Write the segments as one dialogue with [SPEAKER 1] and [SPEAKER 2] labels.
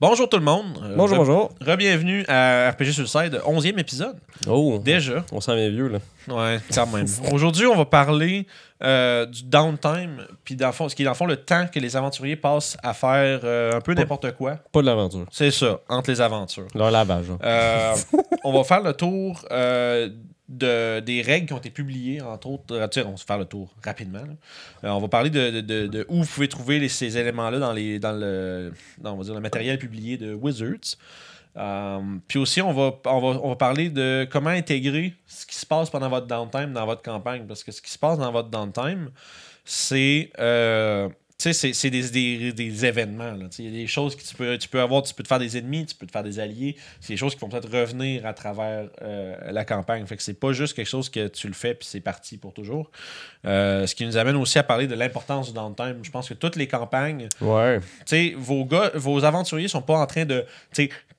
[SPEAKER 1] Bonjour tout le monde. Euh,
[SPEAKER 2] Bonjour,
[SPEAKER 1] re-
[SPEAKER 2] bonjour.
[SPEAKER 1] Re-bienvenue à RPG Suicide, 11e épisode.
[SPEAKER 2] Oh,
[SPEAKER 1] Déjà.
[SPEAKER 2] on s'en vient vieux, là.
[SPEAKER 1] Ouais, quand même. Aujourd'hui, on va parler euh, du downtime, puis dans le fond, ce qui est dans le fond le temps que les aventuriers passent à faire euh, un peu n'importe quoi.
[SPEAKER 2] Pas de l'aventure.
[SPEAKER 1] C'est ça, entre les aventures.
[SPEAKER 2] Leur lavage.
[SPEAKER 1] Euh, on va faire le tour de, des règles qui ont été publiées, entre autres. euh, on va faire le tour rapidement. Euh, on va parler de, de- de- où vous pouvez trouver ces éléments-là dans, les, dans, le, dans, on va dire, le matériel publié de Wizards. Euh, puis aussi, on va, on, va, on va parler de comment intégrer ce qui se passe pendant votre downtime dans votre campagne. Parce que ce qui se passe dans votre downtime, c'est. Tu sais, c'est- c'est des, des, des événements. là. Il y a des choses que tu peux, tu peux avoir. Tu peux te faire des ennemis, tu peux te faire des alliés. C'est des choses qui vont peut-être revenir à travers euh, la campagne. Fait que c'est pas juste quelque chose que tu le fais puis c'est parti pour toujours. Euh, ce qui nous amène aussi à parler de l'importance du downtime. Je pense que toutes les campagnes,
[SPEAKER 2] Ouais.
[SPEAKER 1] tu sais, vos gars, vos aventuriers sont pas en train de,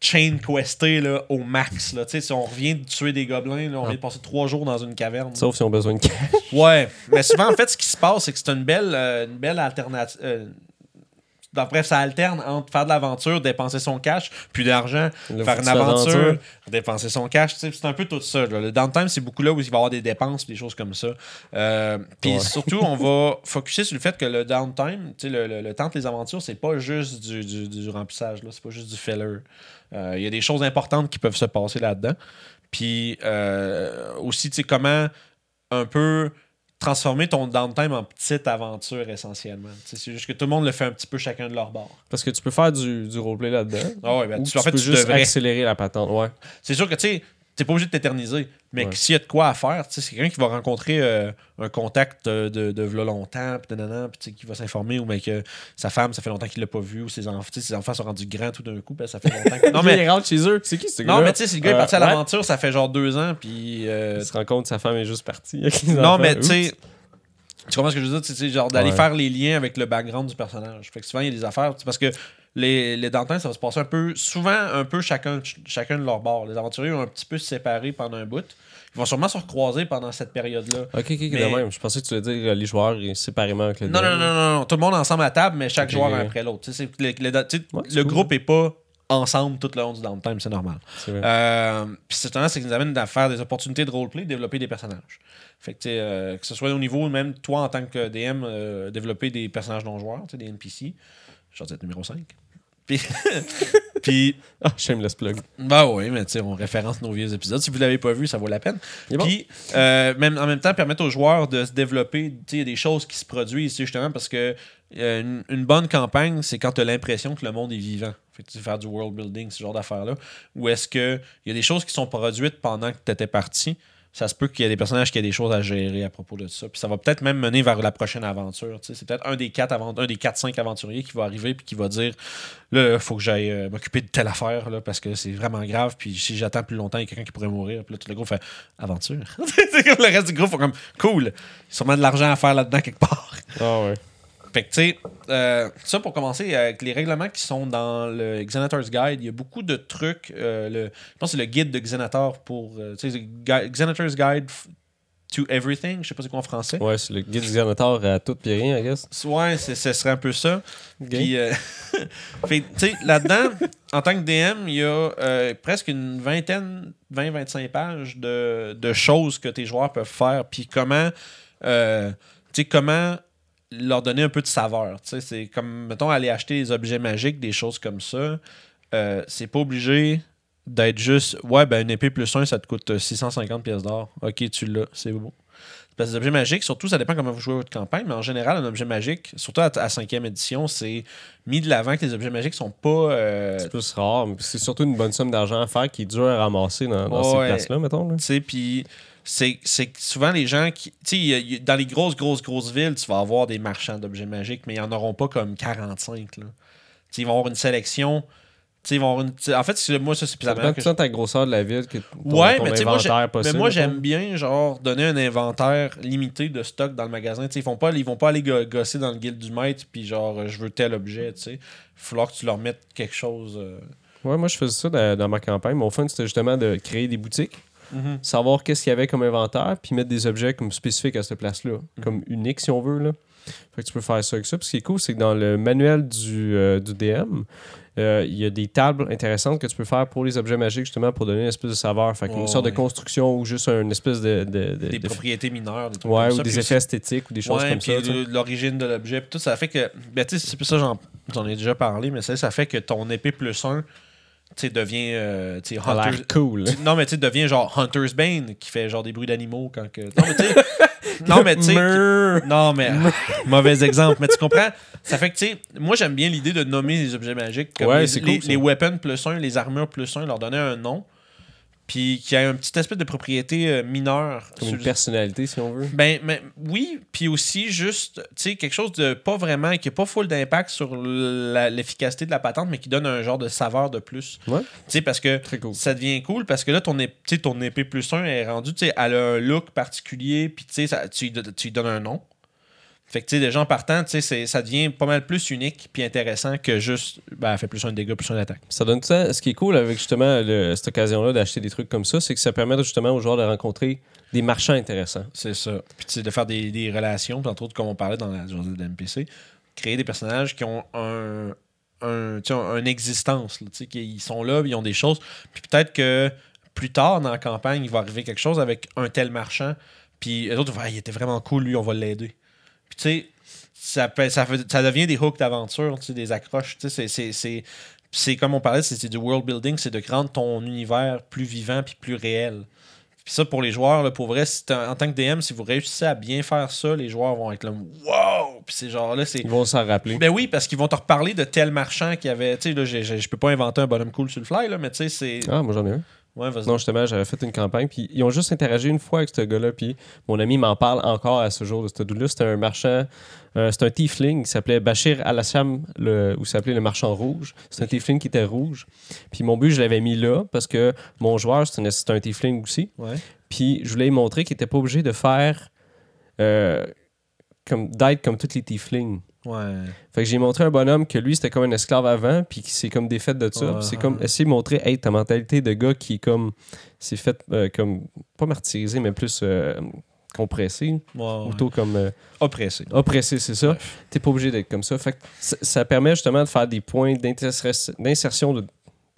[SPEAKER 1] chain quester là, au max. Là. Si on revient de tuer des gobelins, là, on vient de passer trois jours dans une caverne.
[SPEAKER 2] Sauf si on a besoin de cash.
[SPEAKER 1] Ouais, mais souvent, en fait, ce qui se passe, c'est que c'est une belle, euh, une belle alternative. Euh, bref, ça alterne entre faire de l'aventure, dépenser son cash, puis
[SPEAKER 2] Là,
[SPEAKER 1] faire une aventure, dépenser son cash. C'est un peu tout ça. là. Le downtime, c'est beaucoup là où il va y avoir des dépenses, des choses comme ça. Euh, puis
[SPEAKER 2] Ouais.
[SPEAKER 1] surtout, on va focuser sur le fait que le downtime, tu sais, le, le- le temps de les aventures, c'est pas juste du, du- du remplissage, là, c'est pas juste du filler. Euh, Il y a des choses importantes qui peuvent se passer là-dedans. Puis euh, aussi, tu sais, comment un peu transformer ton downtime en petite aventure essentiellement. C'est juste que tout le monde le fait un petit peu chacun de leur bord.
[SPEAKER 2] Parce que tu peux faire du, du roleplay là-dedans.
[SPEAKER 1] Ah ouais, ben,
[SPEAKER 2] Ou
[SPEAKER 1] tu,
[SPEAKER 2] tu,
[SPEAKER 1] fait,
[SPEAKER 2] peux
[SPEAKER 1] tu
[SPEAKER 2] juste
[SPEAKER 1] devrais.
[SPEAKER 2] accélérer la patente. Ouais.
[SPEAKER 1] C'est sûr que tu sais, t'es pas obligé de t'éterniser, mais
[SPEAKER 2] Ouais.
[SPEAKER 1] s'il y a de quoi à faire, tu sais, c'est quelqu'un qui va rencontrer euh, un contact de, de, de v'là longtemps, puis nanana, puis tu sais, qui va s'informer, ou mais que sa femme, ça fait longtemps qu'il l'a pas vu, ou ses enfants, tu sais, ses enfants sont rendus grands tout d'un coup, puis ça fait longtemps que... Non, mais,
[SPEAKER 2] il rentre chez eux. C'est qui ce
[SPEAKER 1] non,
[SPEAKER 2] gars-là?
[SPEAKER 1] mais tu sais, si le gars est
[SPEAKER 2] Euh,
[SPEAKER 1] parti à
[SPEAKER 2] ouais.
[SPEAKER 1] l'aventure, ça fait genre deux ans, puis... euh,
[SPEAKER 2] Il se rend compte que sa femme est juste partie.
[SPEAKER 1] Non, mais tu sais, tu comprends ce que je veux dire? Tu sais, genre d'aller
[SPEAKER 2] Ouais.
[SPEAKER 1] faire les liens avec le background du personnage. Fait que souvent, il y a des affaires. tu sais, Parce que les, les ça va se passer un peu, souvent un peu chacun, chacun de leur bord. Les aventuriers ont un petit peu séparés pendant un bout. Ils vont sûrement se recroiser pendant cette période-là.
[SPEAKER 2] Ok, ok,
[SPEAKER 1] Mais-
[SPEAKER 2] de même. Je pensais que tu voulais dire euh, les joueurs et séparément avec le
[SPEAKER 1] Non, non, non, non, non. Tout le monde ensemble à table, mais chaque joueur après l'autre. Le, le-
[SPEAKER 2] Ouais,
[SPEAKER 1] le
[SPEAKER 2] cool,
[SPEAKER 1] groupe est pas ensemble tout le long du downtime, c'est normal. Euh, Puis c'est c'est qui nous amène à faire des opportunités de roleplay, développer des personnages. Fait que, tu sais, euh, que ce soit au niveau, même toi en tant que DM, euh, développer des personnages non-joueurs, tu sais, des NPC. Je vais numéro 5. Puis, puis
[SPEAKER 2] Ah, shameless plug.
[SPEAKER 1] bah oui, mais tu sais, on référence nos vieux épisodes. Si vous l'avez pas vu, ça vaut la peine.
[SPEAKER 2] Est bon.
[SPEAKER 1] Puis, euh, même, en même temps, permettre aux joueurs de se développer. Tu sais, il y a des choses qui se produisent, justement, parce que euh, une, une bonne campagne, c'est quand tu as l'impression que le monde est vivant. Fait que tu faire du world building, ce genre d'affaires-là. Ou est-ce qu'il y a des choses qui sont produites pendant que tu étais parti ça se peut qu'il y ait des personnages qui aient des choses à gérer à propos de ça. Puis ça va peut-être même mener vers la prochaine aventure. C'est peut-être un des quatre avant- un des 4-5 aventuriers qui va arriver puis qui va dire Là, il faut que j'aille euh, m'occuper de telle affaire là, parce que c'est vraiment grave. Puis si j'attends plus longtemps, il y a quelqu'un qui pourrait mourir. Puis là, tout le groupe fait Aventure. Le reste du groupe font comme Cool. Il y a sûrement de l'argent à faire là-dedans quelque part.
[SPEAKER 2] Ah ouais.
[SPEAKER 1] Fait que, tu sais, euh, ça pour commencer, avec les règlements qui sont dans le Xenator's Guide, il y a beaucoup de trucs. euh, le, je pense que c'est le guide de Xenator pour. euh, tu sais, Gui- Xenator's Guide to Everything. Je sais pas c'est quoi en français.
[SPEAKER 2] Ouais, c'est le guide du Xanator à tout pis rien, I guess.
[SPEAKER 1] Ouais, ce serait un peu ça. Puis, euh, tu sais, là-dedans, en tant que DM, il y a euh, presque une vingtaine, 20-25 pages de, de choses que tes joueurs peuvent faire. Puis comment, euh, tu sais, comment leur donner un peu de saveur. C'est comme, mettons, aller acheter des objets magiques, des choses comme ça. Euh, c'est pas obligé d'être juste, ouais, ben une épée plus 1, ça te coûte 650 pièces d'or. Ok, tu l'as, c'est beau. Parce que les objets magiques, surtout, ça dépend comment vous jouez votre campagne, mais en général, un objet magique, surtout à, à 5e édition, c'est mis de l'avant que les objets magiques sont pas. euh,
[SPEAKER 2] C'est plus rare, mais c'est surtout une bonne somme d'argent à faire qui est dur à ramasser dans, dans
[SPEAKER 1] Ouais.
[SPEAKER 2] ces places-là, mettons.
[SPEAKER 1] Tu sais, puis c'est c'est que souvent les gens qui. Tu sais, dans les grosses, grosses, grosses villes, tu vas avoir des marchands d'objets magiques, mais ils en auront pas comme 45. Là. Tu sais, ils vont avoir une sélection. Ils vont En fait, moi, ça, c'est plus
[SPEAKER 2] Ça dépend
[SPEAKER 1] que
[SPEAKER 2] ta grosseur de la ville, que ton,
[SPEAKER 1] Ouais,
[SPEAKER 2] ton
[SPEAKER 1] mais moi,
[SPEAKER 2] inventaire
[SPEAKER 1] Mais
[SPEAKER 2] possible.
[SPEAKER 1] moi, j'aime bien, genre, donner un inventaire limité de stock dans le magasin. Tu sais, ils vont pas, ils vont pas aller go- gosser dans le guild du maître, puis genre, je veux tel objet, tu sais. Il va falloir que tu leur mettes quelque chose. euh.
[SPEAKER 2] Ouais, moi, je faisais ça dans, dans ma campagne. Mon fun, c'était justement de créer des boutiques, savoir qu'est-ce qu'il y avait comme inventaire, puis mettre des objets comme spécifiques à cette place-là, comme uniques, si on veut. Là. Fait que tu peux faire ça avec ça. Puis ce qui est cool, c'est que dans le manuel du, euh, du DM, euh, il y a des tables intéressantes que tu peux faire pour les objets magiques, justement, pour donner une espèce de saveur. Fait une
[SPEAKER 1] Ouais,
[SPEAKER 2] sorte de construction ou juste une espèce de. de- de-
[SPEAKER 1] Des
[SPEAKER 2] de-
[SPEAKER 1] propriétés mineures. Des trucs
[SPEAKER 2] ouais,
[SPEAKER 1] comme
[SPEAKER 2] ou
[SPEAKER 1] ça.
[SPEAKER 2] des effets esthétiques ou des choses
[SPEAKER 1] ouais,
[SPEAKER 2] comme
[SPEAKER 1] puis
[SPEAKER 2] ça.
[SPEAKER 1] l'origine de l'objet. Tout ça fait que. Ben, tu sais, c'est ça, j'en, ai déjà parlé, mais ça, ça fait que ton épée plus 1 tu sais, devient. euh, tu sais,
[SPEAKER 2] Ça a l'air
[SPEAKER 1] Hunter's-
[SPEAKER 2] cool.
[SPEAKER 1] Non, mais tu sais, devient genre Hunter's Bane, qui fait genre des bruits d'animaux quand que. Non, mais tu. non, mais tu sais. Non, mais mauvais exemple. Mais tu comprends? Ça fait que, tu sais, moi, j'aime bien l'idée de nommer les objets magiques. Comme
[SPEAKER 2] Ouais,
[SPEAKER 1] les, les, weapons plus 1, les armures plus 1, leur donner un nom. Puis qu'il y a un petit aspect de propriété euh, mineure.
[SPEAKER 2] Comme
[SPEAKER 1] sur-
[SPEAKER 2] une personnalité, si on veut.
[SPEAKER 1] ben, oui, puis aussi juste, tu sais, quelque chose de pas vraiment, qui n'a pas full d'impact sur l'efficacité de la patente, mais qui donne un genre de saveur de plus.
[SPEAKER 2] Ouais.
[SPEAKER 1] Tu sais, parce que
[SPEAKER 2] cool.
[SPEAKER 1] ça devient cool, parce que là, ton, ép- ton épée plus 1 est rendue, tu sais, elle a un look particulier, puis tu sais, tu lui donnes un nom. Fait que, tu sais, déjà en partant, tu sais, ça devient pas mal plus unique puis intéressant que juste, ben, fait plus un dégât, plus un attaque.
[SPEAKER 2] Ça donne ça. Ce qui est cool avec justement le- cette occasion-là d'acheter des trucs comme ça, c'est que ça permet justement aux joueurs de rencontrer des marchands intéressants.
[SPEAKER 1] C'est ça. Puis tu sais, de faire des, des relations, entre autres, comme on parlait dans la journée de NPC, créer des personnages qui ont un, un, une existence, là, tu sais, qui ils sont là, ils ont des choses. Puis peut-être que plus tard dans la campagne, il va arriver quelque chose avec un tel marchand, puis les autres vont Ah, il était vraiment cool, lui, on va l'aider. Puis tu sais, ça, peut- ça, ça devient des hooks d'aventure, tu sais, des accroches. Tu sais, c'est- comme on parlait, c'est du world building, c'est de rendre ton univers plus vivant puis plus réel. Puis ça, pour les joueurs, là, pour vrai, en tant que DM, si vous réussissez à bien faire ça, les joueurs vont être là, wow! Puis c'est genre là, c'est.
[SPEAKER 2] Ils vont s'en rappeler.
[SPEAKER 1] Ben oui, parce qu'ils vont te reparler de tel marchand qui avait. Tu sais, là, je peux pas inventer un bonhomme cool sur le fly, là, mais tu sais, c'est.
[SPEAKER 2] Ah, moi j'en ai un.
[SPEAKER 1] Ouais.
[SPEAKER 2] Non, justement, j'avais fait une campagne, puis ils ont juste interagi une fois avec ce gars-là, puis mon ami m'en parle encore à ce jour de ce dude-là. C'était un marchand, euh, c'était un tiefling qui s'appelait Bachir Alassam, le, ou s'appelait le marchand rouge. C'est un tiefling qui était rouge. Puis mon but, je l'avais mis là, parce que mon joueur, c'est un, c'est tiefling aussi.
[SPEAKER 1] Ouais.
[SPEAKER 2] Puis je voulais lui montrer qu'il était pas obligé de faire euh, comme d'être comme tous les tieflings.
[SPEAKER 1] Ouais.
[SPEAKER 2] Fait que j'ai montré un bonhomme que lui, c'était comme un esclave avant, puis qui s'est comme défait de ça.
[SPEAKER 1] Ouais,
[SPEAKER 2] c'est comme essayer de montrer, hey, ta mentalité de gars qui est comme. s'est fait euh, comme. pas martyrisé, mais plus euh, compressé.
[SPEAKER 1] Ouais.
[SPEAKER 2] Plutôt comme. euh,
[SPEAKER 1] Oppressé.
[SPEAKER 2] oppressé, c'est ça. T'es pas obligé d'être comme ça. Fait que ça, permet justement de faire des points d'insertion de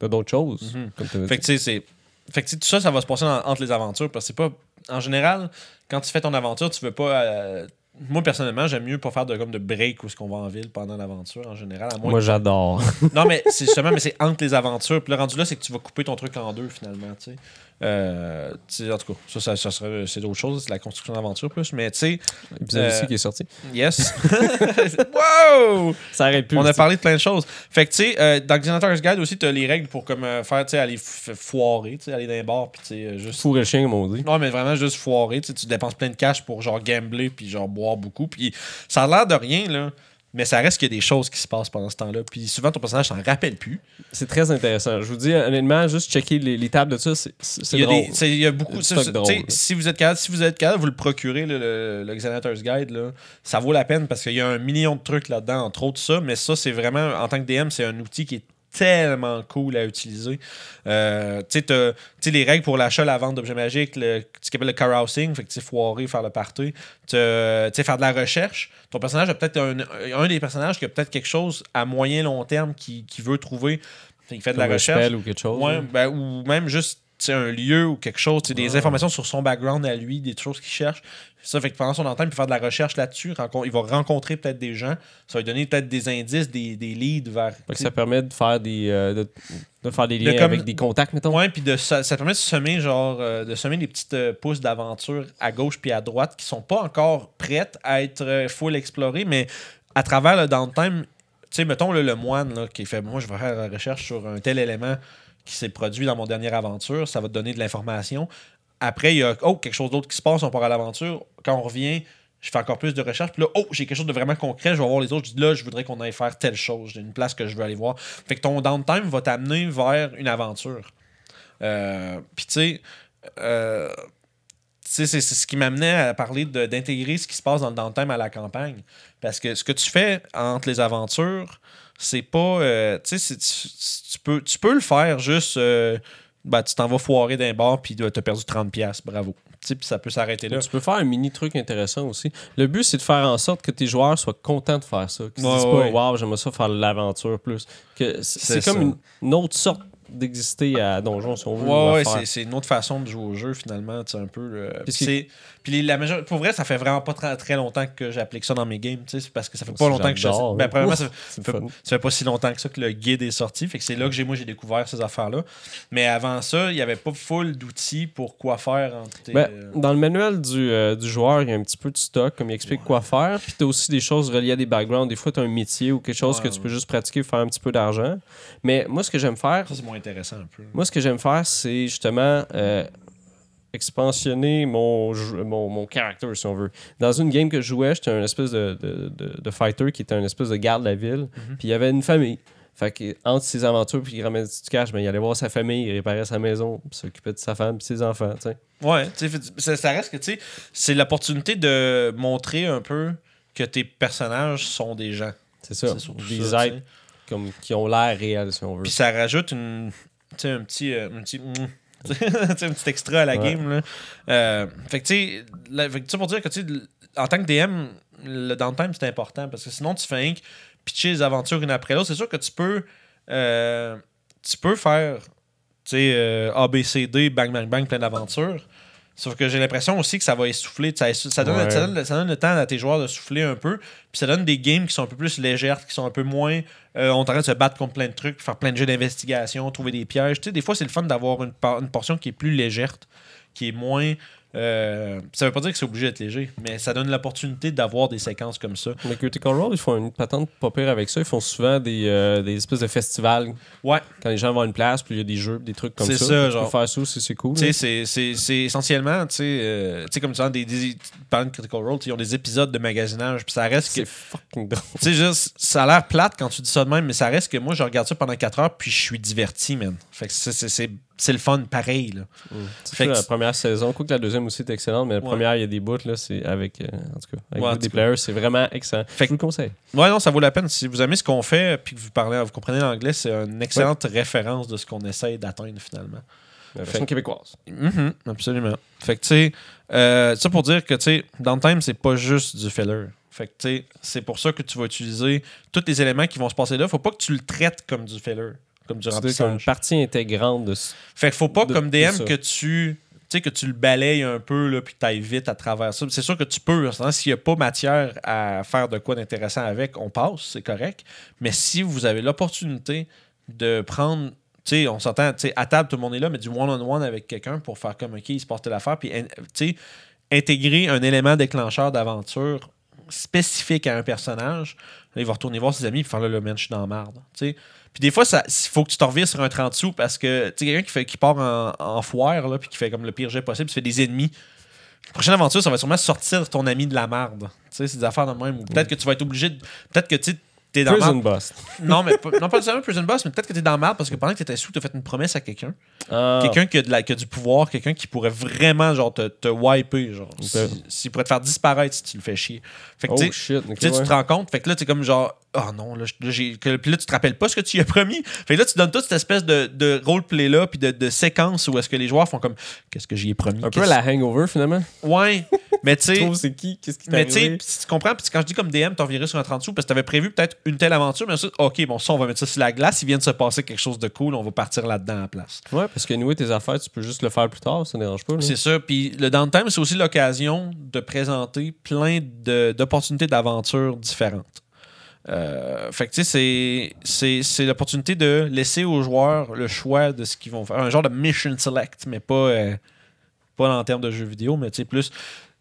[SPEAKER 2] d'autres choses.
[SPEAKER 1] Mhm.
[SPEAKER 2] comme
[SPEAKER 1] Fait que tu sais, c'est. Fait que tout ça, ça va se passer dans- entre les aventures parce que c'est pas. En général, quand tu fais ton aventure, tu veux pas. euh, Moi, personnellement, j'aime mieux pas faire de, comme de break où est-ce qu'on va en ville pendant l'aventure, en général. À moins
[SPEAKER 2] Moi, j'adore.
[SPEAKER 1] Non, mais c'est justement, mais c'est entre les aventures. Puis le rendu là, c'est que tu vas couper ton truc en deux, finalement, tu sais. Euh, en tout cas, ça, ça, ça serait, c'est d'autres choses, c'est la construction d'aventure plus. Mais tu sais,
[SPEAKER 2] L'épisode
[SPEAKER 1] Euh,
[SPEAKER 2] ici qui est sorti.
[SPEAKER 1] yes. wow!
[SPEAKER 2] Ça arrête plus.
[SPEAKER 1] On a parlé de plein de choses. Fait que, tu sais, euh, dans Xenotar's Guide aussi, tu as les règles pour comme, euh, faire, tu sais, aller foirer, tu sais, aller dans les bars, puis tu sais, euh, juste.
[SPEAKER 2] Fourrer le chien, comme on dit.
[SPEAKER 1] Non, mais vraiment juste foirer. Tu dépenses plein de cash pour genre gambler puis genre boire beaucoup. Puis ça a l'air de rien, là. Mais ça reste qu'il y a des choses qui se passent pendant ce temps-là. Puis souvent, ton personnage s'en rappelle plus.
[SPEAKER 2] C'est très intéressant. Je vous dis, honnêtement, juste checker les, les tables de ça, c'est c'est
[SPEAKER 1] Il y, a
[SPEAKER 2] drôle.
[SPEAKER 1] des- il y a beaucoup.
[SPEAKER 2] Là.
[SPEAKER 1] si vous êtes capable, si vous êtes capable, vous le procurez, le, le, le Xanator's Guide, là, ça vaut la peine parce qu'il y a un million de trucs là-dedans, entre autres ça. Mais ça, c'est vraiment, en tant que DM, c'est un outil qui est tellement cool à utiliser. Euh, tu sais, les règles pour l'achat, la vente d'objets magiques, le, ce qu'on appelle le carousing, fait que tu foirer, faire le party, tu sais, faire de la recherche. Ton personnage a peut-être un, un des personnages qui a peut-être quelque chose à moyen long terme qui, qui veut trouver. Qu'il fait de la recherche.
[SPEAKER 2] spell ou quelque chose.
[SPEAKER 1] Ouais,
[SPEAKER 2] là.
[SPEAKER 1] ben, ou même juste un lieu ou quelque chose, des informations sur son background à lui, des choses qu'il cherche. Ça fait que pendant son temps, il peut faire de la recherche là-dessus. Il va rencontrer peut-être des gens. Ça va lui donner peut-être des indices, des, des leads vers.
[SPEAKER 2] Fait que ça permet de faire des, euh, de, de faire des
[SPEAKER 1] De
[SPEAKER 2] liens
[SPEAKER 1] comme-
[SPEAKER 2] avec des contacts, mettons.
[SPEAKER 1] Ouais, puis de, ça, ça permet de semer genre euh, de semer des petites euh, pousses d'aventure à gauche puis à droite qui sont pas encore prêtes à être full explorées, mais à travers le downtime, tu sais, mettons là, le moine là, qui fait moi je vais faire la recherche sur un tel élément qui s'est produit dans mon dernière aventure, ça va te donner de l'information. Après, il y a oh, quelque chose d'autre qui se passe, on part à l'aventure. Quand on revient, je fais encore plus de recherche. Puis là, oh, j'ai quelque chose de vraiment concret. Je vais voir les autres. Je dis là, je voudrais qu'on aille faire telle chose. J'ai une place que je veux aller voir. Fait que ton downtime va t'amener vers une aventure. Euh, Puis tu sais, euh, c'est ce qui m'amenait à parler d'intégrer ce qui se passe dans le downtime à la campagne. Parce que ce que tu fais entre les aventures, c'est pas. euh, tu sais, tu, peux, tu peux le faire juste. euh, ben, tu t'en vas foirer d'un bar puis tu as perdu 30$. Bravo. tu sais, puis ça peut s'arrêter là.
[SPEAKER 2] Tu peux faire un mini truc intéressant aussi. Le but, c'est de faire en sorte que tes joueurs soient contents de faire ça. Qu'ils se
[SPEAKER 1] Ouais,
[SPEAKER 2] disent
[SPEAKER 1] ouais.
[SPEAKER 2] pas, waouh, j'aimerais ça faire l'aventure plus.
[SPEAKER 1] C'est
[SPEAKER 2] comme une, une autre sorte d'exister à Donjon, si on veut. ou
[SPEAKER 1] Ouais, c'est- une autre façon de jouer au jeu, finalement, tu un peu. euh,
[SPEAKER 2] Puis
[SPEAKER 1] puis la major- pour vrai, ça fait vraiment pas très, très longtemps que j'applique ça dans mes games, tu sais, c'est parce que ça fait pas longtemps que je Ben, premièrement, ça, fait, ça pas si longtemps que ça que le guide est sorti, fait que c'est là que j'ai, moi, j'ai découvert ces affaires-là. Mais avant ça, il y avait pas full d'outils pour quoi faire entre tes,
[SPEAKER 2] Ben,
[SPEAKER 1] euh,
[SPEAKER 2] dans le manuel du, euh, du joueur, il y a un petit peu de stock, comme il explique quoi faire. Puis tu as aussi des choses reliées à des backgrounds. Des fois, tu as un métier ou quelque chose
[SPEAKER 1] Ouais,
[SPEAKER 2] que tu peux juste pratiquer pour faire un petit peu d'argent. Mais moi, ce que j'aime faire,
[SPEAKER 1] Ça, c'est moins intéressant un peu.
[SPEAKER 2] moi, ce que j'aime faire, c'est justement euh, expansionner mon, mon, mon character, si on veut. Dans une game que je jouais, j'étais un espèce de, de, de- de fighter qui était un espèce de garde de la ville. Puis il y avait une famille. Fait que entre ses aventures puis il ramenait du cash, ben, il allait voir sa famille, il réparait sa maison, puis s'occupait de sa femme puis ses enfants. tu sais.
[SPEAKER 1] Ouais, ça, ça reste que, tu sais, c'est l'opportunité de montrer un peu que tes personnages sont des gens.
[SPEAKER 2] C'est ça. Des êtres. Comme, qui ont l'air réels, si on veut.
[SPEAKER 1] Puis ça rajoute une, un petit, euh, un petit, mm, un petit extra à la
[SPEAKER 2] Ouais.
[SPEAKER 1] game. Là. Euh, fait que tu sais, pour dire que tu en tant que DM, le downtime c'est important parce que sinon tu fais que pitcher les aventures une après l'autre. C'est sûr que tu peux, euh, tu peux faire, tu sais, euh, ABCD, bang bang bang, plein d'aventures. Sauf que j'ai l'impression aussi que ça va essouffler. Ça, ça donne,
[SPEAKER 2] Ouais.
[SPEAKER 1] ça, donne, ça donne le temps à tes joueurs de souffler un peu. Puis ça donne des games qui sont un peu plus légères, qui sont un peu moins. euh, on train de se battre contre plein de trucs, faire plein de jeux d'investigation, trouver des pièges. Tu sais, des fois, c'est le fun d'avoir une portion qui est plus légère, qui est moins. Euh, ça veut pas dire que c'est obligé d'être léger, mais ça donne l'opportunité d'avoir des séquences comme ça.
[SPEAKER 2] Mais Critical Role, ils font une patente pas pire avec ça. Ils font souvent des, euh, des espèces de festivals.
[SPEAKER 1] Ouais.
[SPEAKER 2] Quand les gens vont à une place, puis il y a des jeux, des trucs comme ça.
[SPEAKER 1] C'est ça, genre.
[SPEAKER 2] faire ça aussi, c'est cool.
[SPEAKER 1] Tu sais, c'est- essentiellement, tu sais, euh, comme tu dis, des, des, de Critical Role, ils ont des épisodes de magasinage, puis ça reste que
[SPEAKER 2] C'est fucking drôle.
[SPEAKER 1] Tu sais, juste, ça a l'air plate quand tu dis ça de même, mais ça reste que moi, je regarde ça pendant 4 heures, puis je suis diverti, man. Fait que c'est- c'est- le fun pareil, là. Fait que-
[SPEAKER 2] la première saison, quoi que la deuxième aussi est excellente, mais la
[SPEAKER 1] Ouais.
[SPEAKER 2] première, il y a des bouts, là, c'est avec, euh, en tout cas, avec
[SPEAKER 1] Ouais, en
[SPEAKER 2] des players, c'est vraiment excellent.
[SPEAKER 1] Fait
[SPEAKER 2] je vous le conseille.
[SPEAKER 1] Ouais, non, ça vaut la peine. Si vous aimez ce qu'on fait, puis que vous parlez, vous comprenez l'anglais, c'est une excellente référence de ce qu'on essaye d'atteindre finalement.
[SPEAKER 2] La version québécoise.
[SPEAKER 1] Mhm, absolument. Fait que, tu sais, euh, ça pour dire que, tu sais, Downtime, c'est pas juste du filler. Fait que, tu sais, c'est pour ça que tu vas utiliser tous les éléments qui vont se passer là. Faut pas que tu le traites comme du filler, comme du
[SPEAKER 2] C'est une partie intégrante de ce-
[SPEAKER 1] Fait qu'il faut pas,
[SPEAKER 2] de-
[SPEAKER 1] comme DM,
[SPEAKER 2] ça.
[SPEAKER 1] que tu. Que tu le balayes un peu, là, puis que tu ailles vite à travers ça. C'est sûr que tu peux. S'il n'y a pas matière à faire de quoi d'intéressant avec, on passe, c'est correct. Mais si vous avez l'opportunité de prendre. Tu sais, on s'entend, tu sais, à table, tout le monde est là, mais du one-on-one avec quelqu'un pour faire comme, OK, il se passe telle affaire, puis, in- tu sais, intégrer un élément déclencheur d'aventure spécifique à un personnage. Là, il va retourner voir ses amis et faire là, le man, je suis dans la marde. Sais. Puis des fois, il faut que tu te revires sur un 30 sous parce que quelqu'un qui, fait, qui part en, en foire là, puis qui fait comme le pire jet possible, tu fais des ennemis. La prochaine aventure, ça va sûrement sortir ton ami de la marde. Sais, c'est des affaires de même. Ou peut-être que tu vas être obligé de. Peut-être que tu t'es dans
[SPEAKER 2] Prison. Bust.
[SPEAKER 1] Non, mais pas- non, pas nécessairement Prison Boss, mais peut-être que t'es dans marde parce que pendant que t'étais sous, t'as fait une promesse à quelqu'un.
[SPEAKER 2] Ah,
[SPEAKER 1] Quelqu'un qui, qui a du pouvoir, quelqu'un qui pourrait vraiment genre te, te wiper. Genre, si- s'il pourrait te faire disparaître si tu le fais chier. Fait que
[SPEAKER 2] oh shit.
[SPEAKER 1] tu te rends compte, fait que là, tu comme genre, oh non, là, là, j'ai. Puis là, tu te rappelles pas ce que tu y as promis. Fait que là, tu donnes toute cette espèce de, de roleplay-là, puis de, de séquence où est-ce que les joueurs font comme, qu'est-ce que j'y ai promis?
[SPEAKER 2] Un peu la hangover, finalement.
[SPEAKER 1] Ouais, mais tu sais.
[SPEAKER 2] c'est qui? Qu'est-ce qui
[SPEAKER 1] Mais tu sais, tu comprends, puis quand je dis comme DM, t'en virais sur un 30 sous parce que t'avais prévu peut-être une telle aventure, mais ensuite, ok, bon, ça, on va mettre ça sur la glace, il vient de se passer quelque chose de cool, on va partir là-dedans à la place.
[SPEAKER 2] Ouais, parce que nous, tes affaires, tu peux juste le faire plus tard, ça ne dérange pas.
[SPEAKER 1] C'est ça. Puis le downtime, c'est aussi l'occasion de présenter plein de- d'opportunités d'aventure différentes. Euh, fait que tu sais, c'est- c'est c'est l'opportunité de laisser aux joueurs le choix de ce qu'ils vont faire. Un genre de mission select, mais pas, euh, pas en termes de jeux vidéo, mais tu sais, plus.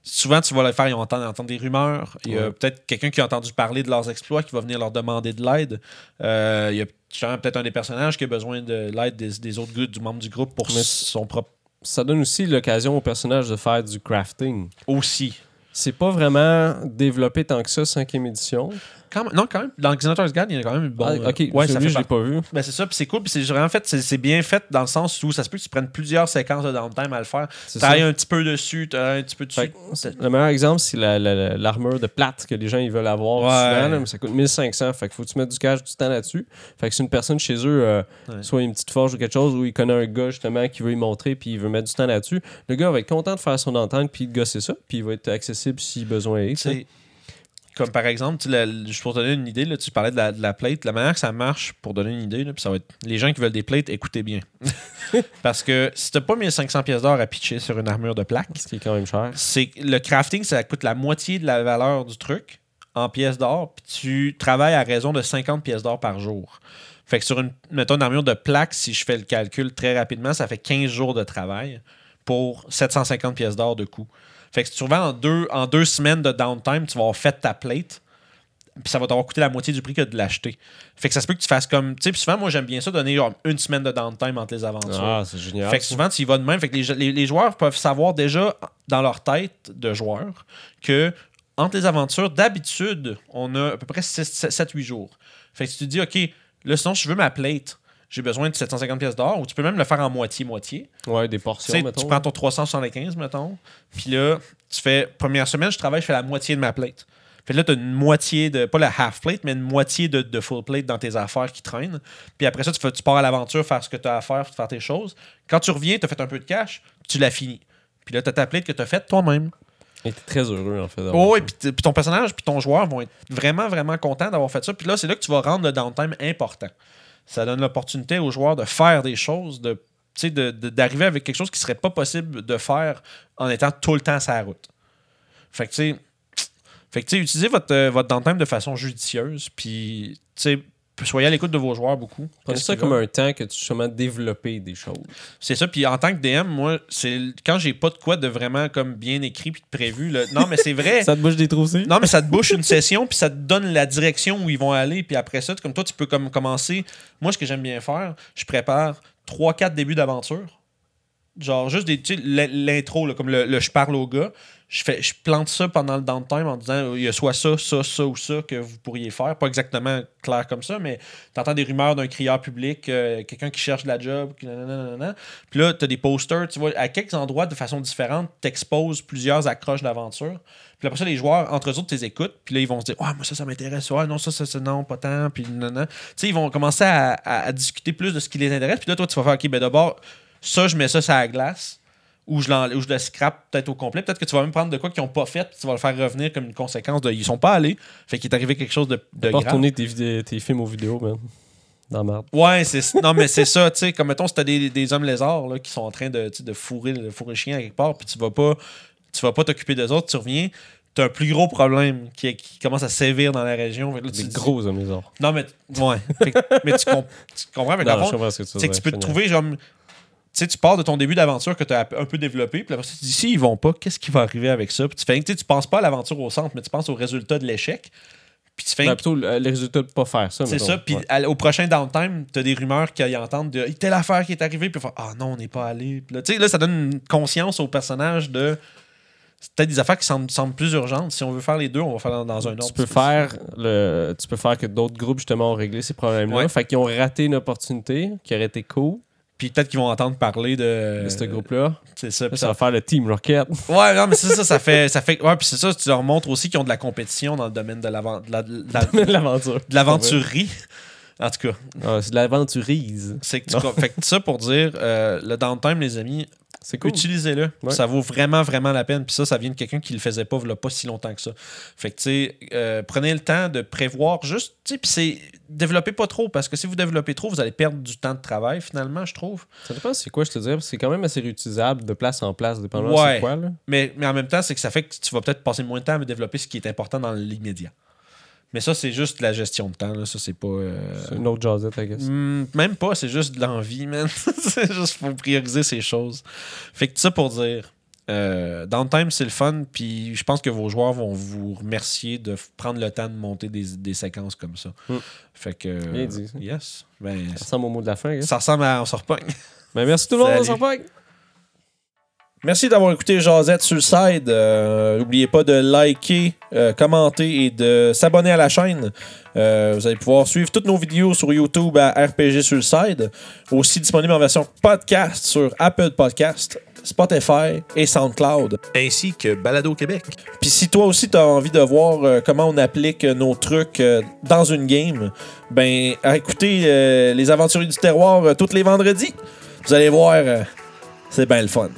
[SPEAKER 1] Souvent, tu vas le faire, ils vont entendre, des rumeurs. Il y a
[SPEAKER 2] Ouais.
[SPEAKER 1] peut-être quelqu'un qui a entendu parler de leurs exploits qui va venir leur demander de l'aide. Euh, il y a peut-être un des personnages qui a besoin de l'aide des, des autres du membre du groupe pour
[SPEAKER 2] Mais-
[SPEAKER 1] son propre.
[SPEAKER 2] Ça donne aussi l'occasion aux personnages de faire du crafting.
[SPEAKER 1] Aussi.
[SPEAKER 2] C'est pas vraiment développé tant que ça, cinquième édition.
[SPEAKER 1] Quand même, non, quand même. Dans Xenotars Guide, il y a quand même une bonne.
[SPEAKER 2] Ah, ok,
[SPEAKER 1] ouais, ça
[SPEAKER 2] je
[SPEAKER 1] fait
[SPEAKER 2] l'ai pas vu.
[SPEAKER 1] Ben, c'est ça, puis c'est cool, puis c'est vraiment fait, c'est bien fait dans le sens où ça se peut que tu prennes plusieurs séquences de downtime à le faire. Travaille un petit peu dessus, travaille un petit peu dessus.
[SPEAKER 2] Fait Le meilleur exemple, c'est la- la- la- l'armure de plate que les gens ils veulent avoir
[SPEAKER 1] Ouais.
[SPEAKER 2] souvent, là, mais ça coûte 1500. Fait qu'il faut que tu mettes du cash du temps là-dessus. Fait que si une personne chez eux, euh,
[SPEAKER 1] Ouais.
[SPEAKER 2] soit une petite forge ou quelque chose, où il connaît un gars justement qui veut y montrer, puis il veut mettre du temps là-dessus, le gars va être content de faire son entente, puis de gosser ça, puis il va être accessible si besoin est.
[SPEAKER 1] Comme par exemple, tu juste pour te donner une idée, là, tu parlais de la, de la plate. La manière que ça marche, pour donner une idée, là, ça va être les gens qui veulent des plates, écoutez bien. Parce que si t'as pas 1500 pièces d'or à pitcher sur une armure de plaque,
[SPEAKER 2] Ce qui est quand même cher.
[SPEAKER 1] c'est le crafting, ça coûte la moitié de la valeur du truc en pièces d'or, puis tu travailles à raison de 50 pièces d'or par jour. Fait que sur une, mettons, une armure de plaque, si je fais le calcul très rapidement, ça fait 15 jours de travail pour 750 pièces d'or de coût. Fait que si tu revends en deux, en deux semaines de downtime, tu vas avoir fait ta plate, puis ça va t'avoir coûté la moitié du prix que de l'acheter. Fait que ça se peut que tu fasses comme. Tu sais, souvent, moi, j'aime bien ça, donner genre, une semaine de downtime entre les aventures.
[SPEAKER 2] Ah, c'est génial.
[SPEAKER 1] Fait que souvent, tu y vas de même. Fait que les, les- les joueurs peuvent savoir déjà dans leur tête de joueurs que entre les aventures, d'habitude, on a à peu près 7-8 jours. Fait que tu te dis, OK, là, sinon, si je veux ma plate, j'ai besoin de 750 pièces d'or, ou tu peux même le faire en moitié-moitié.
[SPEAKER 2] Ouais, des portions, mettons.
[SPEAKER 1] tu prends ton 375, mettons, puis là, tu fais, première semaine, je travaille, je fais la moitié de ma plate. Fait que là, tu as une moitié de, pas la half plate, mais une moitié de, de full plate dans tes affaires qui traînent. Puis après ça, tu, fais, tu pars à l'aventure, faire ce que tu as à faire, faire tes choses. Quand tu reviens, tu as fait un peu de cash, tu l'as fini. Puis là, tu as ta plate que tu as faite toi-même.
[SPEAKER 2] Et t'es très heureux, en fait.
[SPEAKER 1] Oh, oui, puis puis ton personnage, puis ton joueur vont être vraiment, vraiment contents d'avoir fait ça. Puis là, c'est là que tu vas rendre le downtime important. Ça donne l'opportunité aux joueurs de faire des choses, de, d'arriver avec quelque chose qui serait pas possible de faire en étant tout le temps sur la route. Fait que, tu sais, utilisez votre, euh, votre de façon judicieuse, puis, tu sais, soyez à l'écoute de vos joueurs beaucoup.
[SPEAKER 2] Prenez ça comme un temps que tu justement développer des choses.
[SPEAKER 1] C'est ça. Puis en tant que DM, moi, c'est quand j'ai pas de quoi de vraiment comme bien écrit puis de prévu. là. Non, mais c'est vrai.
[SPEAKER 2] Ça te bouge des trous aussi?
[SPEAKER 1] Non, mais ça te bouche une session, puis ça te donne la direction où ils vont aller, puis après ça, comme toi, tu peux comme commencer. Moi, ce que j'aime bien faire, je prépare 3-4 débuts d'aventure. Genre, juste des, l'intro, comme le, je parle au gars. Je, fais, je plante ça pendant le downtime en disant il y a soit ça, ça, ça ou ça que vous pourriez faire. Pas exactement clair comme ça, mais t'entends des rumeurs d'un crieur public, euh, quelqu'un qui cherche de la job, nanana, nanana. Puis là, t'as des posters, tu vois, à quelques endroits de façon différente, t'exposes plusieurs accroches d'aventure. Puis après ça, les joueurs, entre eux autres, t'es écoutent. Puis là, ils vont se dire Ouais, moi, ça, ça m'intéresse. Ouais, non, ça, ça, ça, non, pas tant. Puis non. Tu sais, ils vont commencer à, à- à discuter plus de ce qui les intéresse. Puis là, toi, tu vas faire OK, ben d'abord, ça, je mets ça sur la glace. Ou je, ou je le scrape peut-être au complet. Peut-être que tu vas même prendre de quoi qu'ils n'ont pas fait. Puis tu vas le faire revenir comme une conséquence de. Ils sont pas allés. Fait qu'il est arrivé quelque chose de, de grave.
[SPEAKER 2] retourner tes, tes films aux vidéos, man. Dans la merde.
[SPEAKER 1] Ouais, c'est non mais c'est ça, tu sais, comme mettons si t'as des, des hommes lézards là, qui sont en train de, de fourrer le fourrer le chien à quelque part, puis tu vas pas tu vas pas t'occuper des autres, tu reviens, t'as un plus gros problème qui, qui commence à sévir dans la région. Là, tu
[SPEAKER 2] Des
[SPEAKER 1] dis-
[SPEAKER 2] gros hommes lézards.
[SPEAKER 1] Non mais ouais, Fait mais tu, comp- tu comprends mais dans
[SPEAKER 2] Non,
[SPEAKER 1] le
[SPEAKER 2] je
[SPEAKER 1] fond,
[SPEAKER 2] comprends ce que tu
[SPEAKER 1] c'est que tu peux te trouver genre sais, tu pars de ton début d'aventure que tu as un peu développé, puis après ça, tu te dis, si ils vont pas, qu'est-ce qui va arriver avec ça? Puis tu fais, tu tu penses pas à l'aventure au centre, mais tu penses au résultat de l'échec. Puis tu fais,
[SPEAKER 2] Ben, plutôt le, le résultat de pas faire ça.
[SPEAKER 1] c'est ça. Puis
[SPEAKER 2] Ouais.
[SPEAKER 1] au prochain downtime, t'as des rumeurs qui entendent de telle affaire qui est arrivée. Puis ah non, on n'est pas allé. Là, tu ça donne une conscience au personnage de. C'est peut-être des affaires qui semblent, semblent plus urgentes. Si on veut faire les deux, on va faire dans, dans un autre.
[SPEAKER 2] Tu peux faire le, tu peux faire que d'autres groupes justement ont réglé ces problèmes-là.
[SPEAKER 1] Ouais.
[SPEAKER 2] Fait qu'ils ont raté une opportunité qui aurait été cool
[SPEAKER 1] Puis peut-être qu'ils vont entendre parler de.
[SPEAKER 2] de ce groupe-là.
[SPEAKER 1] C'est ça. Puis
[SPEAKER 2] ça
[SPEAKER 1] ça-
[SPEAKER 2] va faire le Team Rocket.
[SPEAKER 1] Ouais, non, mais c'est ça, ça fait. Ça fait ouais, puis c'est ça, tu leur montres aussi qu'ils ont de la compétition dans le domaine de l'avan- de la- de la- de
[SPEAKER 2] L'aventure.
[SPEAKER 1] l'aventurerie. En tout cas,
[SPEAKER 2] Ah, c'est de l'aventurise.
[SPEAKER 1] c'est que tu. fait que ça pour dire, euh, le downtime, les amis,
[SPEAKER 2] C'est cool.
[SPEAKER 1] Utilisez-le.
[SPEAKER 2] Ouais.
[SPEAKER 1] Ça vaut vraiment, vraiment la peine. Puis ça, ça vient de quelqu'un qui le faisait pas, il pas si longtemps que ça. Fait que, tu sais, euh, prenez le temps de prévoir juste, tu sais, puis c'est. Développez pas trop, parce que si vous développez trop, vous allez perdre du temps de travail, finalement, je trouve.
[SPEAKER 2] Ça dépend c'est quoi, je te dirais. parce que C'est quand même assez réutilisable de place en place, dépendamment
[SPEAKER 1] Ouais.
[SPEAKER 2] c'est quoi. Là.
[SPEAKER 1] Mais, mais en même temps, c'est que ça fait que tu vas peut-être passer moins de temps à développer ce qui est important dans l'immédiat. Mais ça, c'est juste la gestion de temps, là. Ça, c'est pas. euh,
[SPEAKER 2] C'est une autre jazzette, I guess.
[SPEAKER 1] Hmm, même pas, c'est juste de l'envie, man. c'est juste faut prioriser ces choses. Fait que ça pour dire, euh, downtime, c'est le fun, puis je pense que vos joueurs vont vous remercier de prendre le temps de monter des, des séquences comme ça.
[SPEAKER 2] Hmm.
[SPEAKER 1] Fait que.
[SPEAKER 2] Bien dit, ça.
[SPEAKER 1] Yes. Ben,
[SPEAKER 2] Ça ressemble au mot de la fin, guess.
[SPEAKER 1] ça ressemble à On se repogne.
[SPEAKER 2] Ben, merci tout le monde, on se revoit.
[SPEAKER 1] Merci d'avoir écouté le side. Euh, N'oubliez pas de liker, euh, commenter et de s'abonner à la chaîne. Euh, vous allez pouvoir suivre toutes nos vidéos sur YouTube à RPG sur le side. Aussi disponible en version podcast sur Apple Podcast, Spotify et SoundCloud.
[SPEAKER 3] Ainsi que Balado Québec.
[SPEAKER 1] Puis si toi aussi tu as envie de voir euh, comment on applique euh, nos trucs euh, dans une game, ben euh, les aventuriers du terroir tous les vendredis. Vous allez voir, c'est bien le fun.